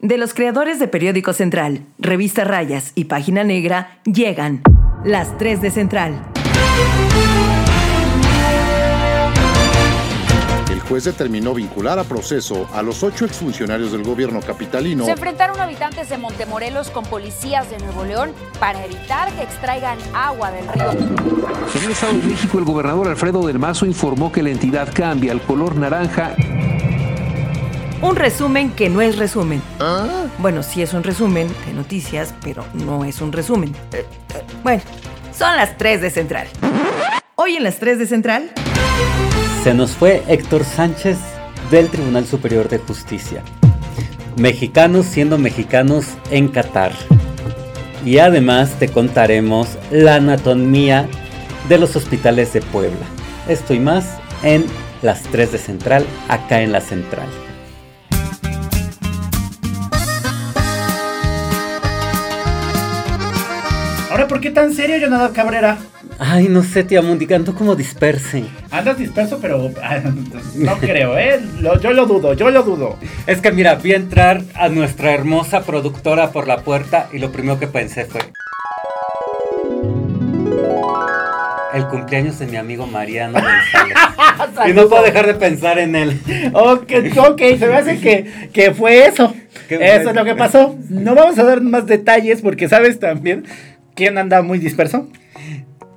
De los creadores de Periódico Central, Revista Rayas y Página Negra, llegan las 3 de Central. El juez determinó vincular a proceso a los ocho exfuncionarios del gobierno capitalino. Se enfrentaron habitantes de Montemorelos con policías de Nuevo León para evitar que extraigan agua del río. En el Estado de México, el gobernador Alfredo del Mazo informó que la entidad cambia al color naranja un resumen que no es resumen. Bueno, sí es un resumen de noticias, pero no es un resumen. Eh, eh, bueno, son las 3 de Central. Hoy en las 3 de Central. Se nos fue Héctor Sánchez del Tribunal Superior de Justicia. Mexicanos siendo mexicanos en Qatar. Y además te contaremos la anatomía de los hospitales de Puebla. Esto y más en las 3 de Central, acá en la Central. ¿Por qué tan serio, Jonathan Cabrera? Ay, no sé, tía Mundi, ando como disperse. Andas disperso, pero ah, no creo, ¿eh? yo lo dudo, yo lo dudo. Es que mira, vi entrar a nuestra hermosa productora por la puerta y lo primero que pensé fue... El cumpleaños de mi amigo Mariano y no puedo dejar de pensar en él. Ok, ok, se me hace que, que fue eso. Eso es lo que pasó. No vamos a dar más detalles porque sabes también ¿Quién anda muy disperso?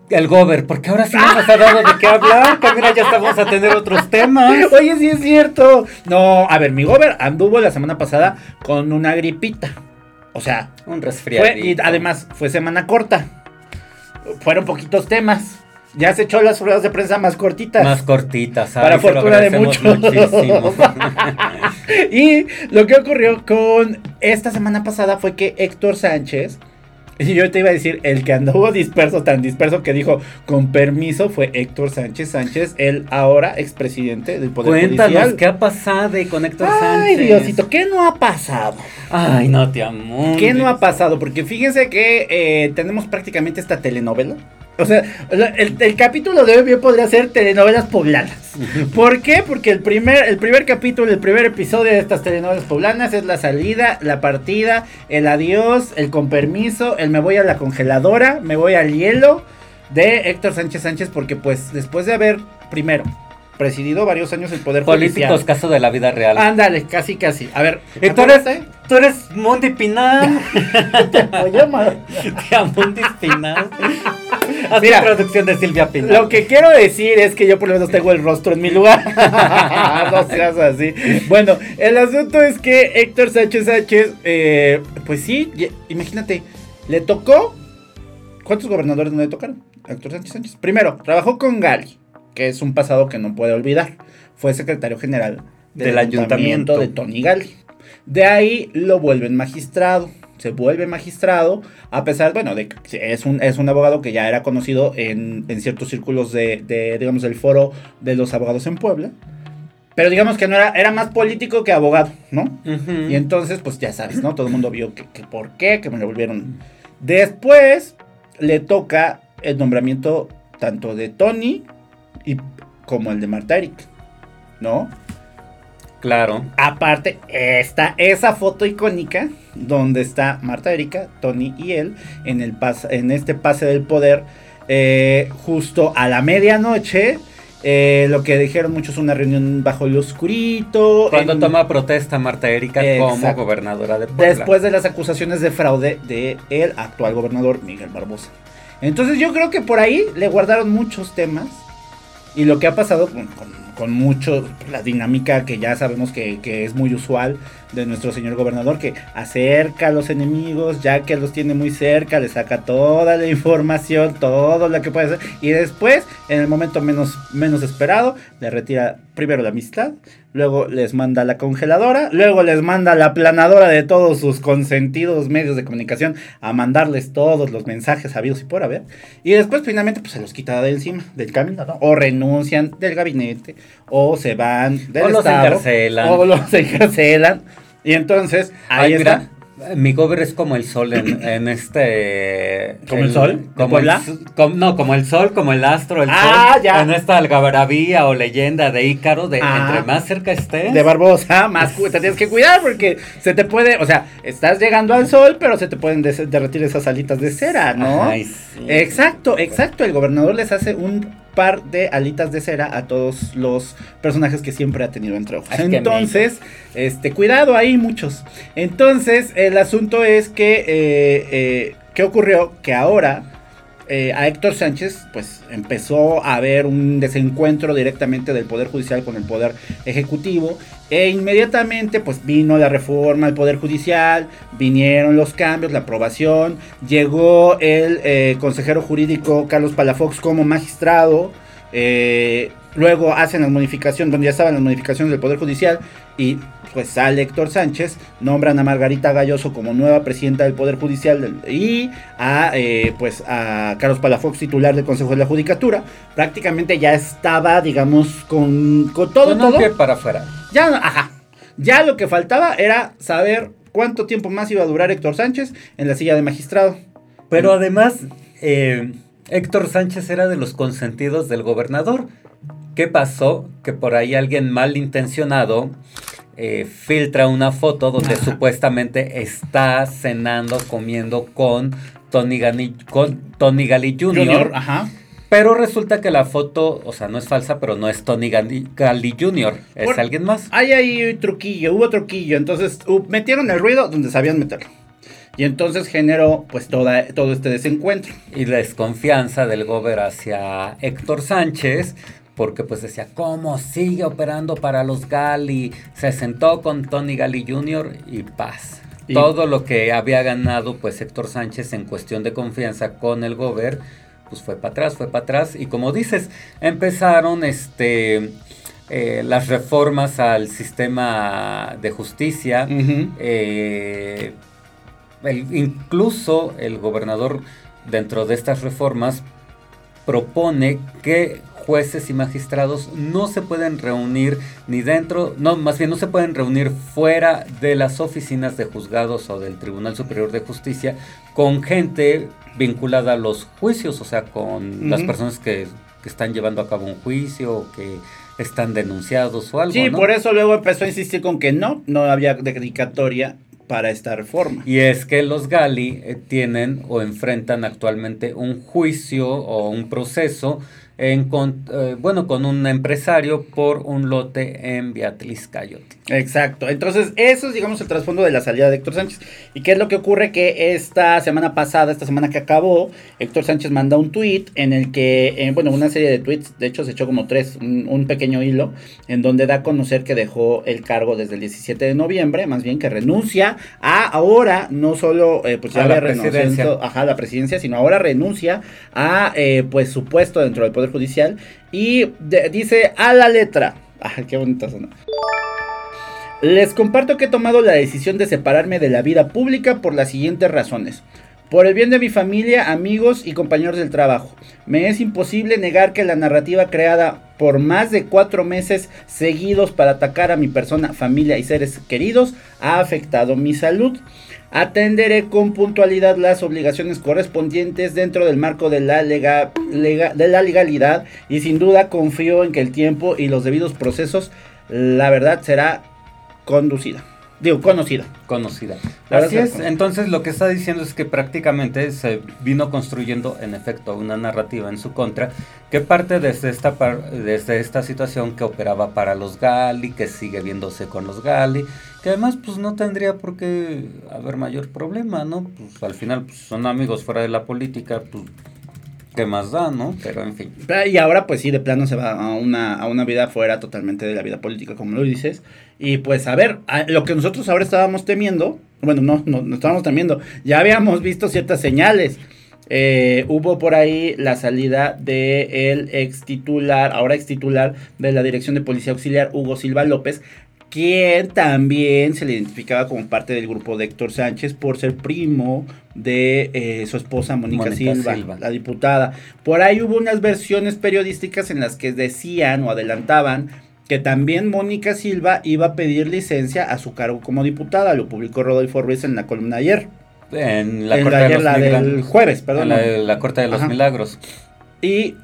El Gober, porque ahora sí nos ha dado de qué hablar, que mira, ya estamos a tener otros temas. Oye, sí es cierto. No, a ver, mi Gober anduvo la semana pasada con una gripita. O sea, un resfriado. Y además fue semana corta. Fueron poquitos temas. Ya se echó las ruedas de prensa más cortitas. Más cortitas, Para fortuna de muchos. y lo que ocurrió con esta semana pasada fue que Héctor Sánchez yo te iba a decir, el que anduvo disperso, tan disperso que dijo, con permiso, fue Héctor Sánchez Sánchez, el ahora expresidente del Poder Cuéntanos, ¿qué ha pasado con Héctor Sánchez? Ay, Diosito, ¿qué no ha pasado? Ay, no te amo. ¿Qué no ha pasado? Porque fíjense que eh, tenemos prácticamente esta telenovela. O sea, el, capítulo de hoy bien podría ser telenovelas poblanas. ¿Por qué? Porque el primer, el primer capítulo, el primer episodio de estas telenovelas poblanas es la salida, la partida, el adiós, el con permiso, el me voy a la congeladora, me voy al hielo de Héctor Sánchez Sánchez porque pues después de haber, primero, presidido varios años el poder Políticos, caso de la vida real. Ándale, casi, casi. A ver, tú eres, tú eres Mundi Pinal. Oye, Tía Mundi Pinal. Mira, producción de Silvia Pinal. Lo que quiero decir es que yo por lo menos tengo el rostro en mi lugar. no seas así. Bueno, el asunto es que Héctor Sánchez Sánchez, eh, pues sí, imagínate, le tocó. ¿Cuántos gobernadores no le tocaron? Héctor Sánchez Sánchez. Primero, trabajó con Gali que es un pasado que no puede olvidar. Fue secretario general del, ayuntamiento, de Tony Gali. De ahí lo vuelven magistrado. Se vuelve magistrado, a pesar, bueno, de que es un, es un abogado que ya era conocido en, ciertos círculos de, digamos, del foro de los abogados en Puebla. Pero digamos que no era, era más político que abogado, ¿no? Y entonces, pues ya sabes, ¿no? Todo el mundo vio que, que por qué, que me lo volvieron. Después le toca el nombramiento tanto de Tony y como el de Marta Erika, ¿no? Claro. Aparte, está esa foto icónica donde está Marta Erika, Tony y él en, el en este pase del poder eh, justo a la medianoche. Eh, lo que dijeron muchos una reunión bajo el oscurito. Cuando toma protesta Marta Erika como gobernadora de Puebla. Después de las acusaciones de fraude de el actual gobernador Miguel Barbosa. Entonces yo creo que por ahí le guardaron muchos temas y lo que ha pasado con, con, mucho, la dinámica que ya sabemos que, que, es muy usual de nuestro señor gobernador, que acerca a los enemigos, ya que los tiene muy cerca, le saca toda la información, todo lo que puede hacer, y después, en el momento menos, menos esperado, le retira primero la amistad, luego les manda la congeladora, luego les manda la planadora de todos sus consentidos medios de comunicación a mandarles todos los mensajes habidos y por haber, y después finalmente pues se los quita de encima, del camino, ¿no? O renuncian del gabinete, o se van del o estado, los encarcelan. o los encarcelan, y entonces, ahí está. Mi gober es como el sol en, en este. ¿Como el sol? ¿De Como el, no, como el sol, como el astro, el Ah, sol. ya. En esta algarabía o leyenda de Ícaro, de Ah. entre más cerca estés. De Barbosa, más te tienes que cuidar porque se te puede, o sea, estás llegando al sol, pero se te pueden derretir esas alitas de cera, ¿no? Sí. Exacto, exacto. El gobernador les hace un par de alitas de cera a todos los personajes que siempre ha tenido entre ojos. Entonces, este, cuidado ahí muchos. Entonces, el asunto es que, eh, eh, ¿qué ocurrió? Que ahora eh, a Héctor Sánchez, pues empezó a haber un desencuentro directamente del Poder Judicial con el Poder Ejecutivo. E inmediatamente, pues vino la reforma al Poder Judicial, vinieron los cambios, la aprobación. Llegó el eh, consejero jurídico Carlos Palafox como magistrado. eh, luego hacen las modificaciones, donde ya estaban las modificaciones del Poder Judicial. Y pues sale Héctor Sánchez, nombran a Margarita Galloso como nueva presidenta del Poder Judicial y a eh, pues a Carlos Palafox, titular del Consejo de la Judicatura. Prácticamente ya estaba, digamos, con, con todo, Con un todo. pie para afuera. Ya, ajá. Ya lo que faltaba era saber cuánto tiempo más iba a durar Héctor Sánchez en la silla de magistrado. Pero además, eh, Héctor Sánchez era de los consentidos del gobernador. ¿Qué pasó? Que por ahí alguien malintencionado eh, filtra una foto donde supuestamente está cenando, comiendo con Tony, Gani- con Tony Gali Jr. Junior, ajá. Pero resulta que la foto, o sea, no es falsa, pero no es Tony Gali Jr., es Por- alguien más. Hay ahí truquillo, hubo truquillo. Entonces uh, metieron el ruido donde sabían meterlo. Y entonces generó pues toda, todo este desencuentro. y la desconfianza del gober hacia Héctor Sánchez, porque pues decía, ¿cómo sigue operando para los Gali? Se sentó con Tony Gali Jr. y paz. Y- Todo lo que había ganado pues Héctor Sánchez en cuestión de confianza con el gober, pues fue para atrás, fue para atrás. Y como dices, empezaron este... eh, las reformas al sistema de justicia, eh, el- incluso el gobernador dentro de estas reformas propone que jueces y magistrados no se pueden reunir ni dentro, no, más bien no se pueden reunir fuera de las oficinas de juzgados o del Tribunal Superior de Justicia con gente vinculada a los juicios, o sea, con las personas que, que están llevando a cabo un juicio o que están denunciados o algo. Sí, ¿no? por eso luego empezó a insistir con que no, no había dedicatoria para esta reforma. Y es que los Gali eh, tienen o enfrentan actualmente un juicio o un proceso en con- eh, bueno, con un empresario por un lote en Beatriz Cayote. Exacto. Entonces, eso es, digamos, el trasfondo de la salida de Héctor Sánchez. ¿Y qué es lo que ocurre? Que esta semana pasada, esta semana que acabó, Héctor Sánchez manda un tweet en el que, eh, bueno, una serie de tweets, de hecho se echó como tres, un, un pequeño hilo, en donde da a conocer que dejó el cargo desde el 17 de noviembre, más bien que renuncia a ahora, no solo, eh, pues ya A la había renunciado, presidencia. ajá, a la presidencia, sino ahora renuncia a, pues, su puesto dentro del Poder Judicial y dice a la letra. Ay, qué bonita zona. Les comparto que he tomado la decisión de separarme de la vida pública por las siguientes razones. Por el bien de mi familia, amigos y compañeros del trabajo. Me es imposible negar que la narrativa creada por más de cuatro meses seguidos para atacar a mi persona, familia y seres queridos ha afectado mi salud. Atenderé con puntualidad las obligaciones correspondientes dentro del marco de la, de la legalidad y sin duda confío en que el tiempo y los debidos procesos, la verdad, será conducida. Digo, conocida. Conocida. La Así es conocida. entonces lo que está diciendo es que prácticamente se vino construyendo en efecto una narrativa en su contra que parte desde esta, par- desde esta situación que operaba para los Gali, que sigue viéndose con los Gali, que además pues no tendría por qué haber mayor problema, ¿no? Pues al final pues, son amigos fuera de la política, pues qué más da, ¿no? Pero en fin. Y ahora, pues sí, de plano se va a una, a una vida fuera totalmente de la vida política, como lo dices. Y pues, a ver, lo que nosotros ahora estábamos temiendo, bueno, no, no, estábamos temiendo, ya habíamos visto ciertas señales. Eh, hubo por ahí la salida de ex titular, ahora ex titular de la Dirección de Policía Auxiliar, Hugo Silva López, quien también se le identificaba como parte del grupo de Héctor Sánchez por ser primo de eh, su esposa Mónica, Silva, Silva. la diputada. Por ahí hubo unas versiones periodísticas en las que decían o adelantaban que también Mónica Silva iba a pedir licencia a su cargo como diputada. Lo publicó Rodolfo Ruiz en la columna ayer. En la En Corte la- de los la del jueves, perdón. En la, la Corte de los Ajá. Milagros. Y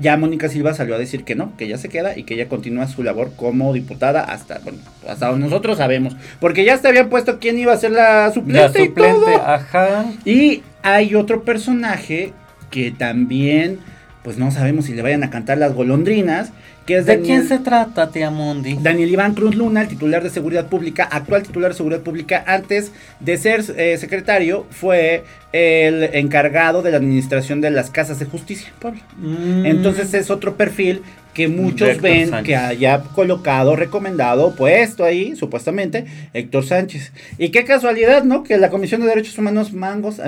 ya Mónica Silva salió a decir que no, que ya se queda y que ella continúa su labor como diputada hasta, bueno, hasta donde nosotros sabemos. Porque ya se habían puesto quién iba a ser la La suplente, y todo. ajá. Y hay otro personaje que también, pues no sabemos si le vayan a cantar las golondrinas, que es ¿De Daniel- quién se trata, tía Mundi? Daniel Iván Cruz Luna, el titular de Seguridad Pública, actual titular de Seguridad Pública, antes de ser eh, secretario, fue el encargado de la administración de las casas de justicia en Puebla. Mm. Entonces es otro perfil que muchos Héctor ven Sánchez. que haya colocado, recomendado, puesto ahí, supuestamente, Héctor Sánchez. Y qué casualidad, ¿no? Que la Comisión de Derechos Humanos Mangos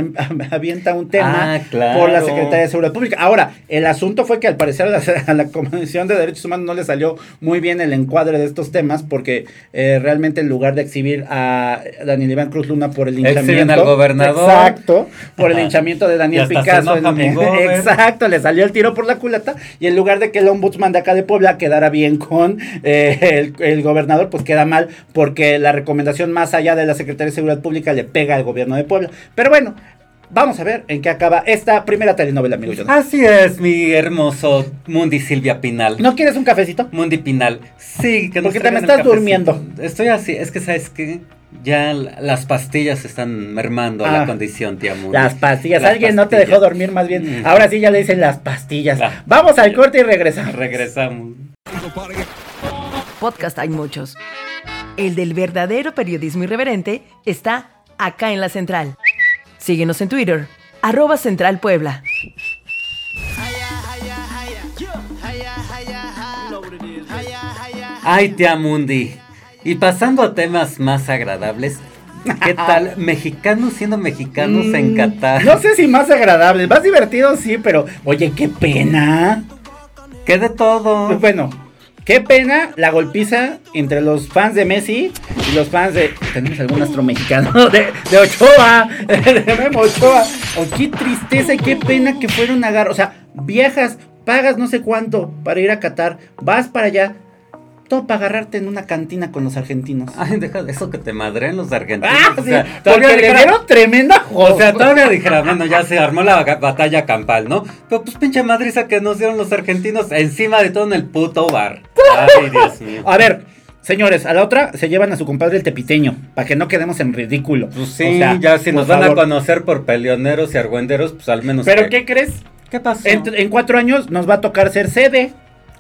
avienta un tema Ah, claro. por la Secretaría de Seguridad Pública. Ahora, el asunto fue que al parecer a la, a la Comisión de Derechos Humanos no le salió muy bien el encuadre de estos temas porque eh, realmente en lugar de exhibir a Daniel Iván Cruz Luna por el linchamiento. al gobernador. Exacto, por el linchamiento de Daniel Picasso. gober. exacto, le salió el tiro por la culata y en lugar de que el ombudsman de acá de Puebla quedara bien con eh, el, el gobernador, pues queda mal porque la recomendación más allá de la Secretaría de Seguridad Pública le pega al gobierno de Puebla. Pero bueno, vamos a ver en qué acaba esta primera telenovela, amigo Jonathan. Así es, mi hermoso Mundi Silvia Pinal. ¿No quieres un cafecito? Mundi Pinal. Sí, que nos Porque te me estás durmiendo. Estoy así, es que sabes que ya la- las pastillas están mermando Ah, la condición, tía Mundi. Las pastillas. Las Alguien no te dejó dormir más bien. Mm. Ahora sí ya le dicen las pastillas. Ah. Vamos al corte y regresamos. Regresamos. Podcast hay muchos. El del verdadero periodismo irreverente está acá en la central. Síguenos en Twitter, arroba Central Puebla. Ay, tía Mundi. Y pasando a temas más agradables, ¿qué tal mexicanos siendo mexicanos en Mm, Qatar? No sé si más agradable, más divertido sí, pero oye, qué pena. ¿Qué de todo? Bueno, qué pena la golpiza entre los fans de Messi y los fans de. Tenemos algún astro mexicano de, de Ochoa, de Memo Ochoa. Oh, qué tristeza y qué pena que fueron a agarrar. O sea, viajas, pagas no sé cuánto para ir a Qatar, vas para allá. Todo para agarrarte en una cantina con los argentinos. Ay, deja de eso que te madren los argentinos. Ah, o sí, sea, porque todavía le dijera- dieron tremenda O sea, todavía dijera, bueno, ya se armó la batalla campal, ¿no? Pero pues pinche madriza que nos dieron los argentinos encima de todo en el puto bar. Ay, Dios mío. A ver, señores, a la otra se llevan a su compadre el tepiteño, para que no quedemos en ridículo. Pues sí, O sea, ya si nos van a conocer por peleoneros y argüenderos, pues al menos. Pero que- ¿qué crees? ¿Qué pasó? En, en cuatro años nos va a tocar ser sede.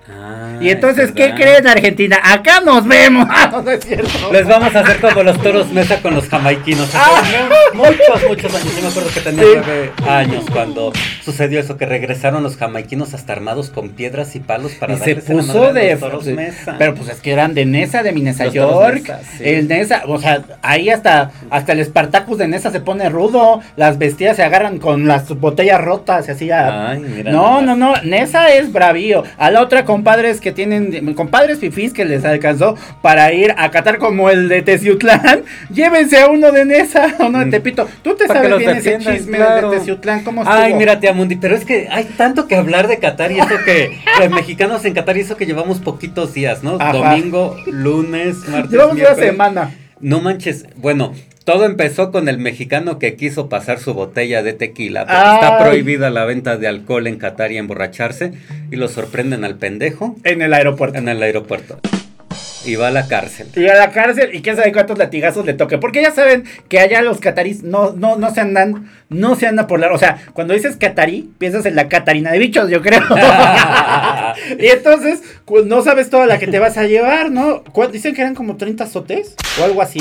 Ah, y entonces, es ¿qué creen, Argentina? Acá nos vemos. no, no es cierto. Les vamos a hacer como los toros mesa con los jamaiquinos. ¿Se Ah. Muchos, muchos años. Yo me acuerdo que tenía Sí. nueve años cuando sucedió eso, que regresaron los jamaiquinos hasta armados con piedras y palos para Y se puso de. los toros mesa. Pero pues es que eran de Nesa, de toros York. Nesa, sí. El Nesa, o sea, ahí hasta, hasta el Spartacus de Nesa se pone rudo. Las bestias se agarran con las botellas rotas y así. a- Ay, mira no, no, no. Nesa es bravío. A la otra, compadres que tienen. Compadres fifís que les alcanzó para ir a Qatar como el de Teciutlán. Llévense a uno de Nesa, a uno de Mm. Tepito. Tú te Para sabes bien ese chisme claro. de Teciutlán. ¿Cómo estuvo? Ay, mira, Mundi, pero es que hay tanto que hablar de Qatar y eso que los mexicanos en Qatar y eso que llevamos poquitos días, ¿no? Ajá. Domingo, lunes, martes, Llevamos una semana. No manches, bueno, todo empezó con el mexicano que quiso pasar su botella de tequila, está prohibida la venta de alcohol en Qatar y emborracharse, y lo sorprenden al pendejo En el aeropuerto. en el aeropuerto. Y va a la cárcel. Y a la cárcel y quién sabe cuántos latigazos le toque. Porque ya saben que allá los catarís no, no, no se andan, no se andan por la. O sea, cuando dices catarí, piensas en la Catarina de bichos, yo creo. y entonces, pues, no sabes toda la que te vas a llevar, ¿no? ¿Cuál- Dicen que eran como 30 azotes o algo así.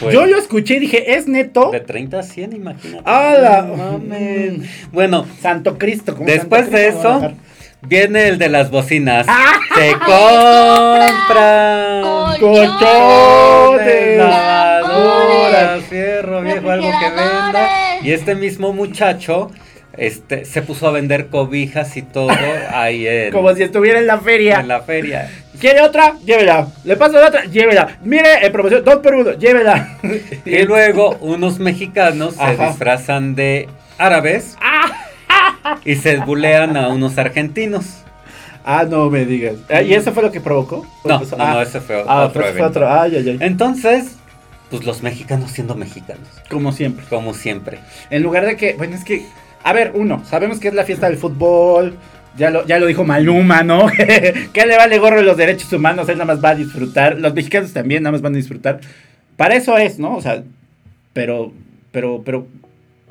Pues, Yo lo escuché y dije, ¿es neto? De 30 a 100, imagínate. ¡Hala! Bueno, Santo Cristo. como Después Santo de Cristo a eso. Viene el de las bocinas. ¡Ah! Se compra Colchones. lavadoras, fierro viejo, algo que venda. Y este mismo muchacho este, se puso a vender cobijas y todo ahí en, Como si estuviera en la feria. en la feria. ¿Quiere otra? Llévela. ¿Le paso la otra? Llévela. Mire, en promoción, dos por uno, llévela. Y luego unos mexicanos se disfrazan de árabes y se bulean a unos argentinos. Ah, no me digas. Ah, ¿Y eso fue lo que provocó? No, no, ah, no, ese fue ah, otro evento. otro. Ay, ay, ay. Entonces, pues los mexicanos siendo mexicanos, Como siempre. como siempre. En lugar de que, bueno, es que, a ver, uno, sabemos que es la fiesta del fútbol, ya lo, ya lo dijo Maluma, ¿no? que le vale gorro los derechos humanos, él nada más va a disfrutar, los mexicanos también nada más van a disfrutar. Para eso es, ¿no? O sea, pero, pero, pero,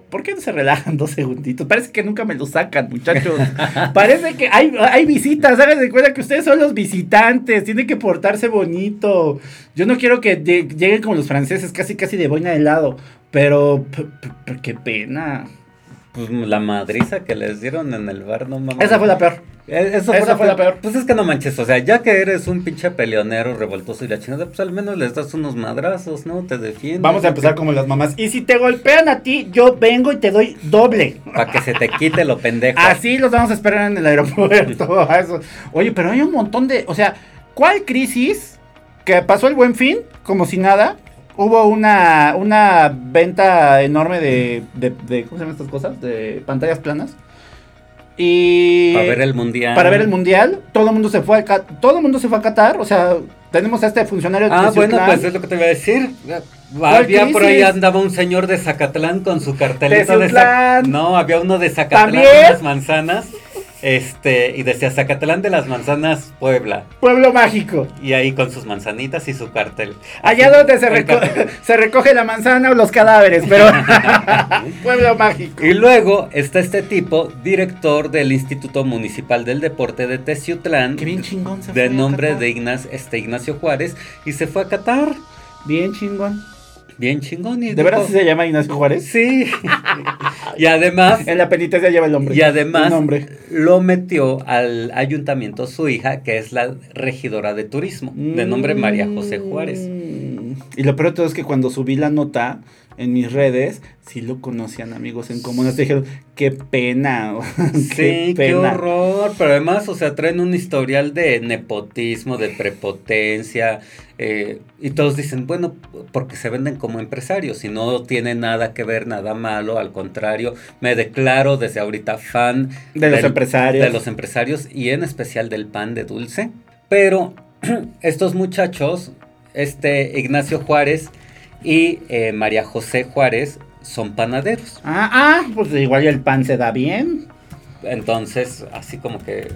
¿por qué no se relajan dos segunditos? Parece que nunca me lo sacan, muchachos. Parece que hay, hay visitas, hagan de cuenta que ustedes son los visitantes, tienen que portarse bonito. Yo no quiero que lleguen como los franceses, casi casi de boina de helado, pero, qué pena. Pues la madriza que les dieron en el bar, no mames. Esa fue la peor. Eh, Eso fue la peor. Pues es que no manches, o sea, ya que eres un pinche peleonero revoltoso y la chingada, pues al menos les das unos madrazos, ¿no? Te defiendes. Vamos a empezar como las mamás. Y si te golpean a ti, yo vengo y te doy doble. Para que se te quite lo pendejo. Así los vamos a esperar en el aeropuerto. eso. Oye, pero hay un montón de. O sea, ¿cuál crisis que pasó el buen fin? Como si nada. Hubo una, una venta enorme de, de, de- ¿Cómo se llaman estas cosas? De pantallas planas. Y. Para ver el mundial. Para ver el mundial. Todo el mundo se fue a, todo el mundo se fue a Qatar. O sea, tenemos a este funcionario de Ah, bueno, pues es lo que te iba a decir. Había por ahí andaba un señor de Zacatlán con su cartelito de Teciutlán. No, había uno de Zacatlán ¿También? de las manzanas. Este, y decía Zacatlán de las manzanas, Puebla. Pueblo mágico. Y ahí con sus manzanitas y su cartel. Allá Así, donde se, el reco- cartel. se recoge la manzana o los cadáveres, pero pueblo mágico. Y luego está este tipo, director del Instituto Municipal del Deporte de Teciutlán. Qué bien chingón se De fue nombre de Ignacio, este, Ignacio Juárez. Y se fue a Qatar. Bien chingón. Bien chingón. Y ¿De verdad dijo- se llama Ignacio Juárez? Sí. y además, En la penitencia lleva el nombre. y además nombre. lo metió al ayuntamiento su hija, que es la regidora de turismo, de nombre María José Juárez. Mm. Y lo peor de todo es que cuando subí la nota en mis redes, sí lo conocían amigos en comunas. Dijeron, qué pena. Sí, qué, horror, pero además, o sea, traen un historial de nepotismo, de prepotencia, eh, y todos dicen, bueno, porque se venden como empresarios, y no tiene nada que ver, nada malo, al contrario, me declaro desde ahorita fan De los empresarios. de los empresarios y en especial del pan de dulce, pero estos muchachos, este Ignacio Juárez y eh, María José Juárez, son panaderos. Ah, ah, pues igual el pan se da bien. Entonces, así como que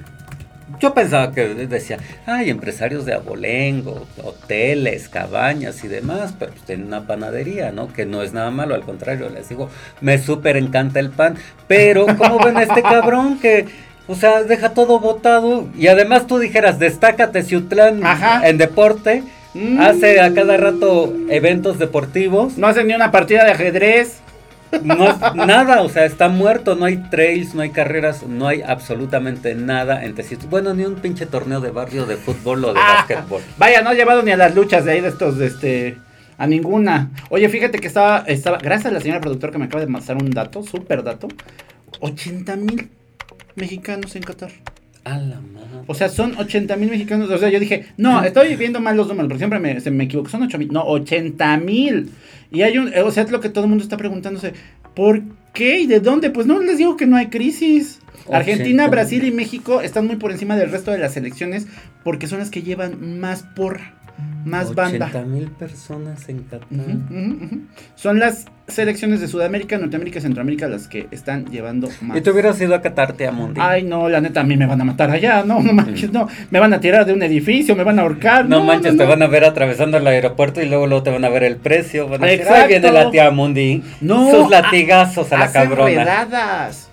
yo pensaba que decía, hay empresarios de abolengo, hoteles, cabañas y demás, pero pues tienen una panadería, ¿no? Que no es nada malo, al contrario, les digo, me súper encanta el pan, pero ¿cómo ven a este cabrón que, o sea, deja todo botado? Y además tú dijeras, destácate Ciutlán Ajá. en deporte, Mm. hace a cada rato eventos deportivos, No hacen ni una partida de ajedrez. no es nada, o sea, está muerto, no hay trails, no hay carreras, no hay absolutamente nada en. Bueno, ni un pinche torneo de barrio de fútbol o de Ah, básquetbol. Vaya, no ha llevado ni a las luchas de ahí de estos, de este, a ninguna. Oye, fíjate que estaba, estaba, gracias a la señora productora que me acaba de pasar un dato, súper dato, 80 mil mexicanos en Qatar. A la madre. O sea, son 80 mil mexicanos. O sea, yo dije, no, estoy viendo mal los números, porque siempre me, se me equivoco. Son 8 mil. No, 80 mil. Y hay un, o sea, es lo que todo el mundo está preguntándose. ¿Por qué y de dónde? Pues no les digo que no hay crisis. Argentina, 80,000. Brasil y México están muy por encima del resto de las elecciones porque son las que llevan más porra, más banda. 80 mil personas en ujú. Son las selecciones de Sudamérica, Norteamérica y Centroamérica las que están llevando más. Y te hubieras ido a Qatar, te Mundi. Ay, no, la neta, a mí me van a matar allá, no, no manches, no, me van a tirar de un edificio, me van a ahorcar. no, manches, te van a ver atravesando el aeropuerto y luego, luego te van a ver el precio. Van a decir, Exacto. "Ay, viene la tía Mundi. No, Sus latigazos a la cabrona. redadas.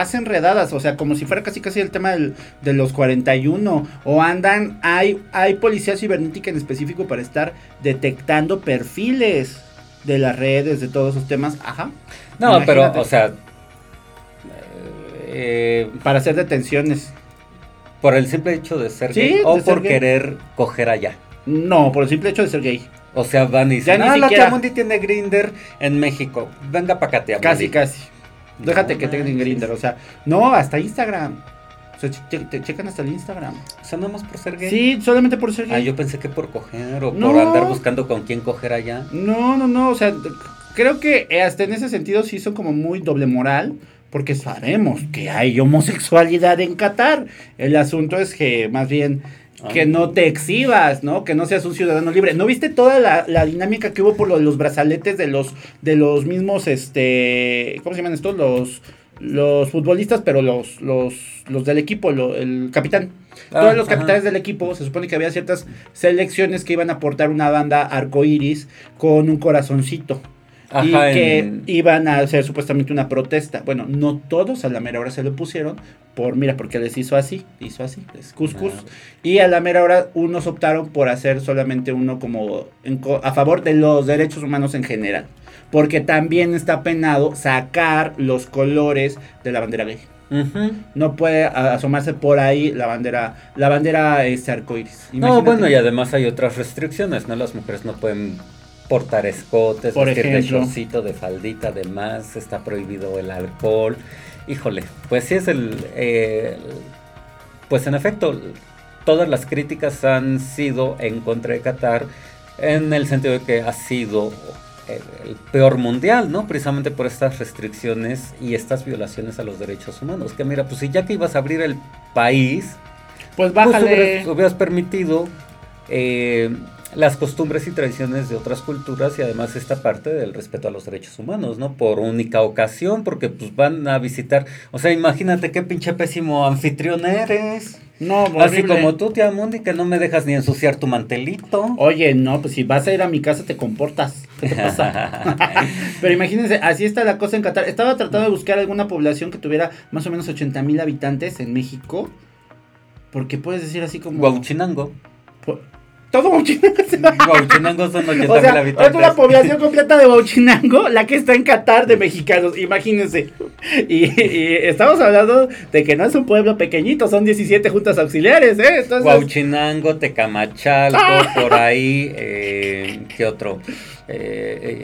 Hacen redadas, o sea, como si fuera casi casi el tema del- de los 41. O andan, hay, hay policía cibernética en específico para estar detectando perfiles de las redes, de todos esos temas. Ajá. No, pero, o sea. eh, Para hacer detenciones. por el simple hecho de ser Sí, gay o por gay. querer coger allá. No, por el simple hecho de ser gay. O sea, van y dicen, Ya ni ah, la siquiera- tía Mundi tiene Grinder en México. Venga para acá, Casi, Mundi". casi. Déjate No que tengan manches. Grindr, o sea, no, hasta Instagram. O sea, te checan hasta el Instagram. O sea, nada más por ser gay. Sí, solamente por ser gay. Ah, yo pensé que por coger o No. por andar buscando con quién coger allá. No, no, no, o sea, creo que hasta en ese sentido sí son como muy doble moral, porque sabemos que hay homosexualidad en Qatar. El asunto es que más bien que no te exhibas, ¿no? Que no seas un ciudadano libre. ¿No viste toda la, la dinámica que hubo por lo de los brazaletes de los de los mismos este, ¿cómo se llaman estos? Los los futbolistas, pero los los los del equipo, lo- el capitán. Ah, Todos los ajá. capitanes del equipo, se supone que había ciertas selecciones que iban a aportar una banda arcoíris con un corazoncito. Y que en- iban a hacer supuestamente una protesta. Bueno, no todos a la mera hora se lo pusieron. Por, mira, porque les hizo así, hizo así, es cuscus. Ah. Y a la mera hora unos optaron por hacer solamente uno como en a favor de los derechos humanos en general. Porque también está penado sacar los colores de la bandera gay. No puede asomarse por ahí la bandera, la bandera este arcoíris. No, bueno, y además hay otras restricciones, ¿no? Las mujeres no pueden portar escotes, Por vestir ejemplo. de shortcito, de faldita, demás, está prohibido el alcohol. Híjole, pues sí es el... eh, pues en efecto, todas las críticas han sido en contra de Qatar en el sentido de que ha sido el, el peor mundial, ¿no? Precisamente por estas restricciones y estas violaciones a los derechos humanos. Que mira, pues si ya que ibas a abrir el país, Pues pues bájale. hubieras, hubieras permitido eh, las costumbres y tradiciones de otras culturas y además esta parte del respeto a los derechos humanos, ¿no? Por única ocasión, porque pues van a visitar, o sea, imagínate qué pinche pésimo anfitrión eres. no, Así horrible. como tú, tía Mundi, que no me dejas ni ensuciar tu mantelito. Oye, no, pues si vas a ir a mi casa te comportas. ¿Qué te pasa? Pero imagínense, así está la cosa en Qatar. Estaba tratando de buscar alguna población que tuviera más o menos 80 mil habitantes en México. Porque puedes decir así como... Guauchinango. Todo Bauchinango. Guauchinango son 80 O mil sea, habitantes. es una población completa de Bauchinango, la que está en Qatar de mexicanos, imagínense. Y, y estamos hablando de que no es un pueblo pequeñito, son 17 juntas auxiliares, ¿eh? Entonces, Tecamachalco, por ahí, eh, ¿qué otro? Eh, eh,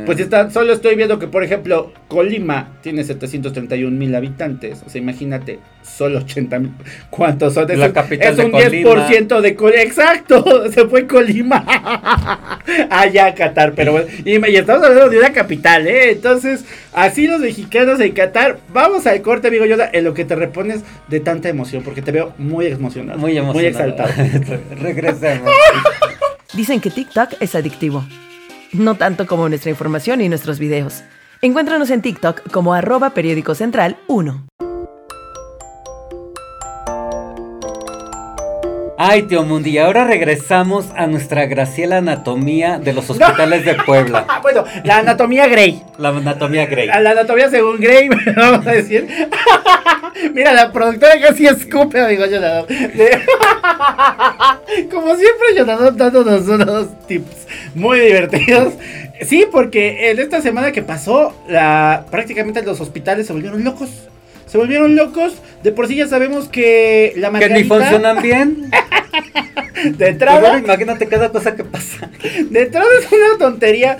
eh, Pues está, solo estoy viendo que, por ejemplo, Colima tiene 731 mil habitantes. O sea, imagínate, solo 80 mil. ¿Cuántos son? Es La un- capital es de un Colima. 10% de Colima. Exacto, se fue Colima. Allá, Qatar. Pero bueno, y, y estamos hablando de una capital, ¿eh? Entonces, así los mexicanos en Qatar. Vamos al corte, amigo Yoda, en lo que te repones de tanta emoción, porque te veo muy emocionado. muy emocionado. exaltado. Regresemos. Dicen que TikTok es adictivo. No tanto como nuestra información y nuestros videos. Encuéntranos en TikTok como arroba periódico central 1. Ay, tío Mundi, y ahora regresamos a nuestra Graciela Anatomía de los hospitales de Puebla. Bueno, la anatomía Grey. La anatomía Grey. La anatomía según Grey, vamos a decir. Mira, la productora casi escupe, amigo Jonathan. De- Como siempre, Jonathan dándonos unos tips muy divertidos. Sí, porque en esta semana que pasó, la, prácticamente los hospitales se volvieron locos. Se volvieron locos. De por sí ya sabemos que la Que margarita... ni funcionan bien. De Pues entrada... ahora imagínate cada cosa que pasa. De entrada es una tontería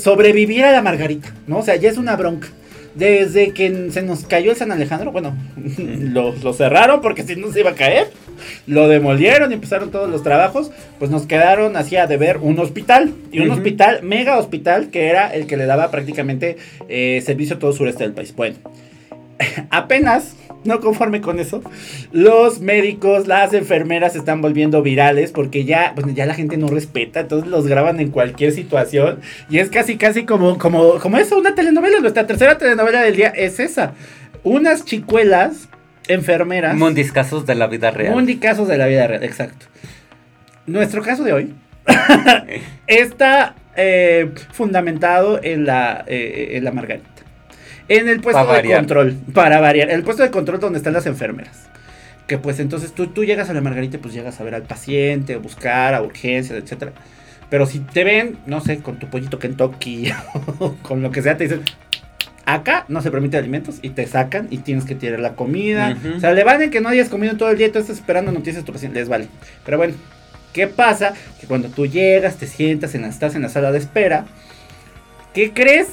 sobrevivir a la margarita, ¿no? O sea, ya es una bronca. Desde que se nos cayó el San Alejandro, bueno, lo, lo cerraron porque si no se iba a caer. Lo demolieron y empezaron todos los trabajos. Pues nos quedaron así a deber un hospital. Y un hospital, mega hospital, que era el que le daba prácticamente eh, servicio a todo el sureste del país. Bueno, apenas, no conforme con eso, los médicos, las enfermeras se están volviendo virales porque ya, ya la gente no respeta, entonces los graban en cualquier situación y es casi, casi como, como, como eso, una telenovela. Nuestra tercera telenovela del día es esa. Unas chicuelas enfermeras. Mundiscasos de la vida real. Mundi casos de la vida real, exacto. Nuestro caso de hoy está eh, fundamentado en la, eh, en la margarita. En el puesto de variar. control, para variar, el puesto de control donde están las enfermeras. Que pues entonces tú, tú llegas a la margarita y pues llegas a ver al paciente, a buscar, a urgencias, etcétera. Pero si te ven, no sé, con tu pollito Kentucky o con lo que sea, te dicen, acá no se permite alimentos y te sacan y tienes que tirar la comida. Ujú. O sea, le valen que no hayas comido todo el día y tú estás esperando noticias de tu paciente, les vale. Pero bueno, ¿qué pasa? Que cuando tú llegas, te sientas, en la, estás en la sala de espera, ¿qué crees?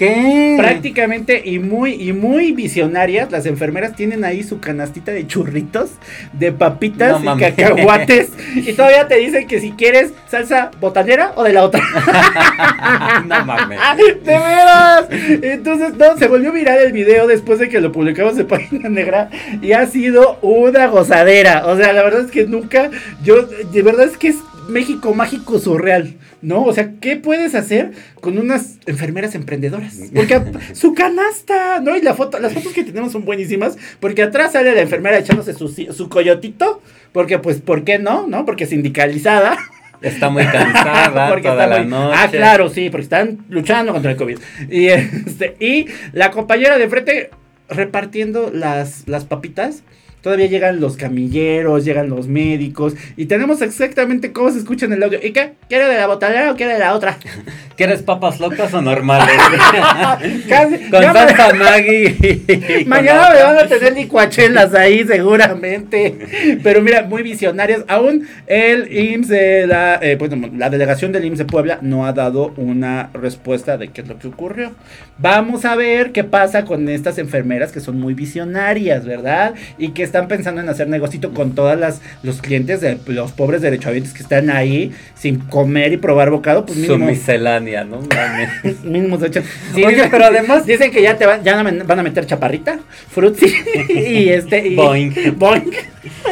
¿Qué? Prácticamente y muy y muy visionarias, las enfermeras tienen ahí su canastita de churritos, de papitas No y cacahuates y todavía te dicen que si quieres salsa botanera o de la otra. no mames. ¡De veras! Entonces, no, se volvió viral el video después de que lo publicamos en Página Negra y ha sido una gozadera. O sea, la verdad es que nunca, yo, de verdad es que es México mágico surreal, ¿no? O sea, ¿qué puedes hacer con unas enfermeras emprendedoras? Porque su canasta, ¿no? Y la foto, las fotos que tenemos son buenísimas, porque atrás sale la enfermera echándose su, su coyotito, porque pues, ¿por qué no? ¿No? Porque sindicalizada. Está muy cansada Porque toda está la muy- noche. Ah, claro, sí, porque están luchando contra el COVID. Y, este, y la compañera de frente repartiendo las, las papitas. Todavía llegan los camilleros, llegan los médicos y tenemos exactamente cómo se escucha en el audio. ¿Y qué? ¿Quiere de la botanera o quiere de la otra? ¿Quieres papas locas o normales? Casi- Con salsa Maggi. Mañana me van a tener licuachelas ahí seguramente. Pero mira, muy visionarias. Aún el IMSS de la, eh, bueno, la delegación del IMSS de Puebla no ha dado una respuesta de qué es lo que ocurrió. Vamos a ver qué pasa con estas enfermeras que son muy visionarias, ¿verdad? Y que están pensando en hacer negocito con todas las los clientes de los pobres derechohabientes que están ahí sin comer y probar bocado, pues Su mínimo miscelánea, ¿no? Mínimo se echan. Oye, dicen- pero además- dicen que ya te van, ya van a meter chaparrita, frutzi y este y Boing. boing.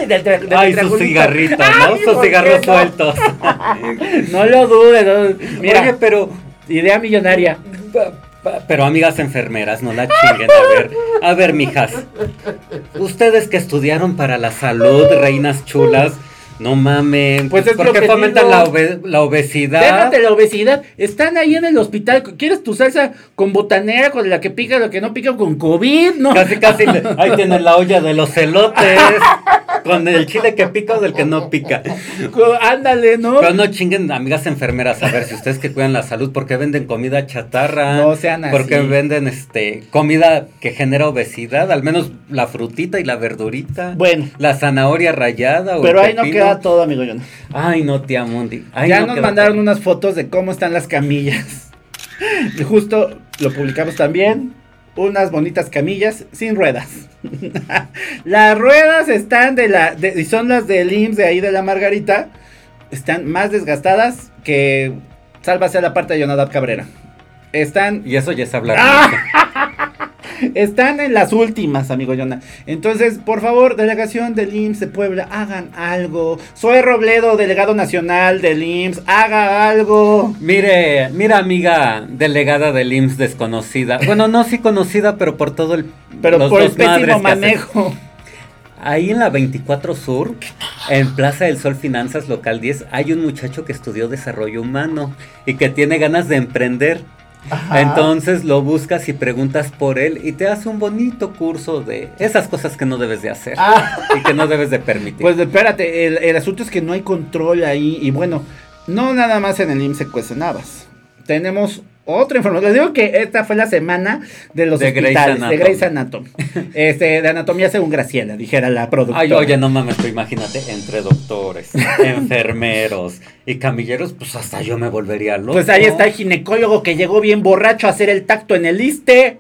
Del tra- del Ay, sus cigarritos, Ay, ¿no? ¿por Sus cigarros no? sueltos. No lo dudes. no- Mira, Oye, pero idea millonaria. Pero amigas enfermeras, no la chinguen. A ver, a ver, mijas. Ustedes que estudiaron para la salud, reinas chulas, no mamen. Pues es porque que fomentan la, obe- la obesidad. Déjate la obesidad. Están ahí en el hospital. ¿Quieres tu salsa con botanera, con la que pica, la que no pica, con COVID? No. Casi, casi. Ahí tienen la olla de los elotes. Con el chile que pica o del que no pica. Ándale, ¿no? Pero no chinguen, amigas enfermeras, a ver si ustedes que cuidan la salud, ¿por qué venden comida chatarra? No sean así. ¿Por qué venden este comida que genera obesidad? Al menos la frutita y la verdurita. Bueno. La zanahoria rayada o Pero ahí no queda todo, amigo John. Ay, no, tía Mundi. Ay, ya no nos mandaron todo. unas fotos de cómo están las camillas. Y justo lo publicamos también. Unas bonitas camillas sin ruedas. las ruedas están de la. de- y son las del IMSS de ahí de la Margarita. Están más desgastadas que. Sálvase la parte de Jonadab Cabrera. Están Y eso ya es hablar. Ah. Están en las últimas, amigo Yona. Entonces, por favor, delegación del IMSS de Puebla, hagan algo. Soy Robledo, delegado nacional del IMSS, haga algo. Mire, mira amiga delegada del IMSS desconocida. Bueno, no sí conocida, pero por todo el... Pero los por el dos madres pésimo manejo. Ahí en la 24 Sur, en Plaza del Sol Finanzas Local 10, hay un muchacho que estudió desarrollo humano y que tiene ganas de emprender. Ajá. Entonces lo buscas y preguntas por él y te hace un bonito curso de esas cosas que no debes de hacer Ah. y que no debes de permitir. Pues espérate, el, el asunto es que no hay control ahí. Y bueno, no nada más en el IMSS se cuecen habas. Tenemos otra información. Les digo que esta fue la semana de los De Grey's hospitales, de. Grey's Anatomy. Este, de anatomía según Graciela, dijera la productora. Ay, oye, no mames, tú imagínate, entre doctores, enfermeros y camilleros, pues hasta yo me volvería loco. Pues ahí está el ginecólogo que llegó bien borracho a hacer el tacto en el ISTE.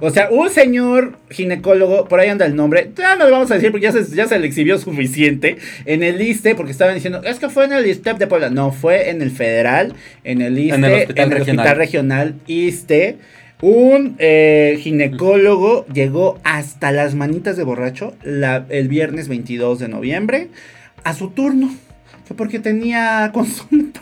O sea, un señor ginecólogo, por ahí anda el nombre, ya no lo vamos a decir porque ya se, ya se le exhibió suficiente, en el ISTE, porque estaban diciendo, es que fue en el ISTEP de Puebla. No, fue en el federal, en el ISTE, En el hospital regional. hospital regional ISTE. Un eh, ginecólogo llegó hasta las manitas de borracho la- el viernes 22 de noviembre a su turno, que porque tenía consulta.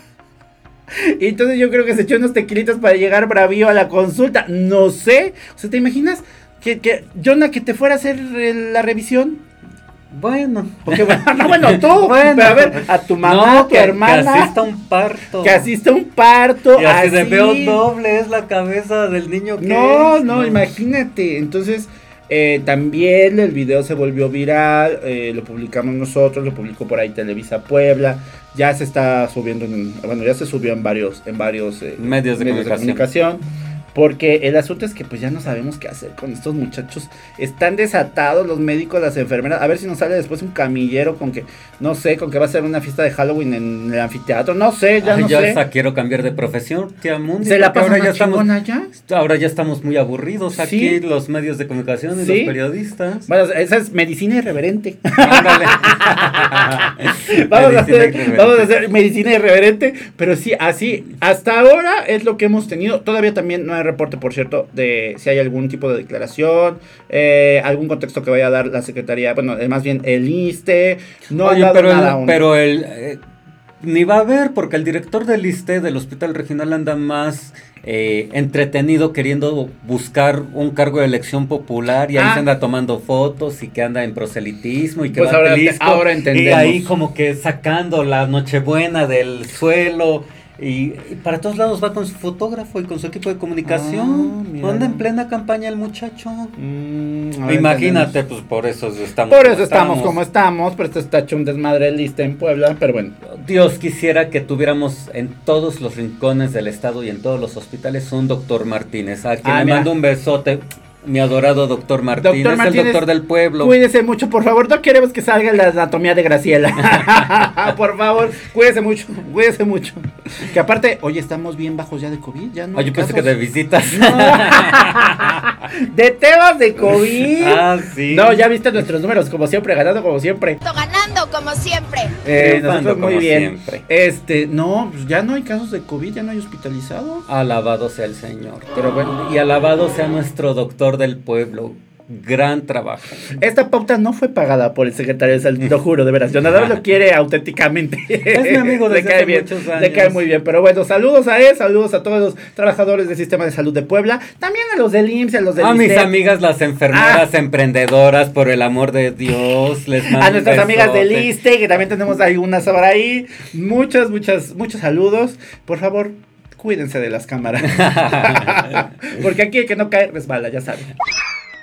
Y entonces yo creo que se echó unos tequilitos para llegar bravío a la consulta. No sé. O sea, ¿te imaginas que, que Jonah, que te fuera a hacer eh, la revisión? Bueno. Porque, bueno, no, bueno, tú. Bueno. Pero a ver, a tu mamá, No, a tu que, hermana. que asista a un parto. Que asista a un parto. Y así veo doble, es la cabeza del niño que No, es. no, imagínate. Entonces, eh, también el video se volvió viral. eh, lo publicamos nosotros, lo publicó por ahí Televisa Puebla. Ya se está subiendo, en, bueno, ya se subió en varios, en varios eh, Medios de comunicación. comunicación. Porque el asunto es que pues ya no sabemos qué hacer con estos muchachos. Están desatados los médicos, las enfermeras. A ver si nos sale después un camillero con que, no sé, con que va a ser una fiesta de Halloween en el anfiteatro. No sé, ya Ay, no yo sé. hasta quiero cambiar de profesión, tía Mundi. ¿Se la pasan ahora ya estamos, ya? ahora ya estamos muy aburridos aquí, Sí. los medios de comunicación y Sí. los periodistas. Bueno, esa es medicina irreverente. Ándale. vamos, a Medicina hacer, irreverente. vamos a hacer medicina irreverente, pero sí, así, hasta ahora es lo que hemos tenido. Todavía también no hay reporte, por cierto, de si hay algún tipo de declaración, eh, algún contexto que vaya a dar la Secretaría, bueno, eh, más bien el ISTE, no Oye, han dado pero nada el, aún. pero el eh, ni va a haber porque el director del ISTE del Hospital Regional anda más eh, entretenido queriendo buscar un cargo de elección popular y ahí Ah. se anda tomando fotos y que anda en proselitismo y que Pues va ahora a te- Telisco, ahora y entendemos. ahí como que sacando la nochebuena del suelo y, para todos lados va con su fotógrafo y con su equipo de Ah, comunicación mira. anda en plena campaña el muchacho. Mm, imagínate pues por eso estamos Por como eso estamos como estamos, pero esto está hecho un desmadre lista en Puebla, pero bueno. Dios quisiera que tuviéramos en todos los rincones del estado y en todos los hospitales un doctor Martínez, a quien Ah, le mando un besote, mi adorado doctor Martínez, Doctor Martínez, el doctor del pueblo. Cuídese mucho, por favor. No queremos que salga la anatomía de Graciela. por favor, cuídese mucho, cuídese mucho. Que aparte, oye, estamos bien bajos ya de COVID, ya no. Ay, yo pensé que de visitas. de temas de COVID. ah, sí. No, ya viste nuestros números, como siempre, ganando como siempre. ganando como siempre. Eh, Triunfando nosotros muy como bien. siempre. Este, no, pues ya no hay casos de COVID, ya no hay hospitalizados. Alabado sea el Señor. Pero bueno, y alabado sea nuestro doctor del pueblo. Gran trabajo. Esta pauta no fue pagada por el secretario de salud, lo juro, de veras. Más lo quiere auténticamente. Es mi amigo le desde cae hace bien, muchos le años. cae muy bien. Pero bueno, saludos a él, saludos a todos los trabajadores del sistema de salud de Puebla, también a los del IMSS, a los del A mis ISSSTE, amigas las enfermeras emprendedoras, por el amor de Dios, les mando a nuestras amigas del. ISTE, que también tenemos algunas por ahí. Muchas, muchas, muchos saludos. Por favor, cuídense de las cámaras. Porque aquí el que no cae resbala, ya saben.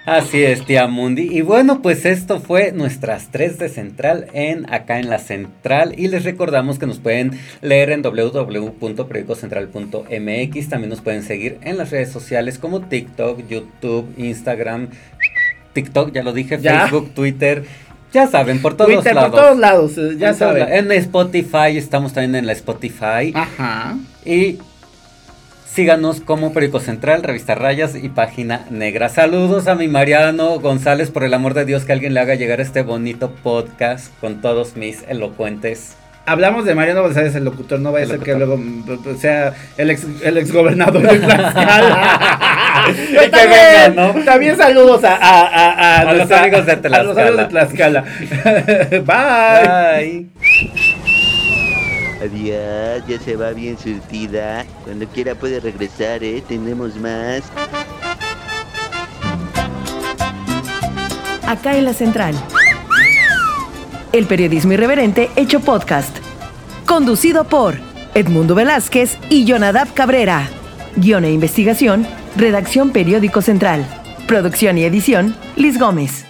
Así es, tía Mundi. Y bueno, pues esto fue nuestras 3 de Central en acá en la Central. Y les recordamos que nos pueden leer en www.periodicocentral.mx. También nos pueden seguir en las redes sociales como TikTok, YouTube, Instagram, TikTok, ya lo dije, Ya. Facebook, Twitter. Ya saben, por todos Twitter lados. por todos lados, eh, ya En saben. En Spotify, estamos también en la Spotify. Ajá. Y síganos como Perico Central, Revista Rayas y Página Negra. Saludos a mi Mariano González, por el amor de Dios, que alguien le haga llegar este bonito podcast con todos mis elocuentes. Hablamos de Mariano González, el locutor, no vaya a ser que luego sea el ex, el ex gobernador de Tlaxcala. Y que también, venga, ¿no? también saludos a, a, a, A los amigos de A los amigos de Tlaxcala. Bye. Bye. Adiós, ya se va bien surtida. Cuando quiera puede regresar, ¿eh? Tenemos más. Acá en la Central. El periodismo irreverente hecho podcast. Conducido por Edmundo Velázquez y Jonadab Cabrera. Guión e investigación, redacción Periódico Central. Producción y edición, Liz Gómez.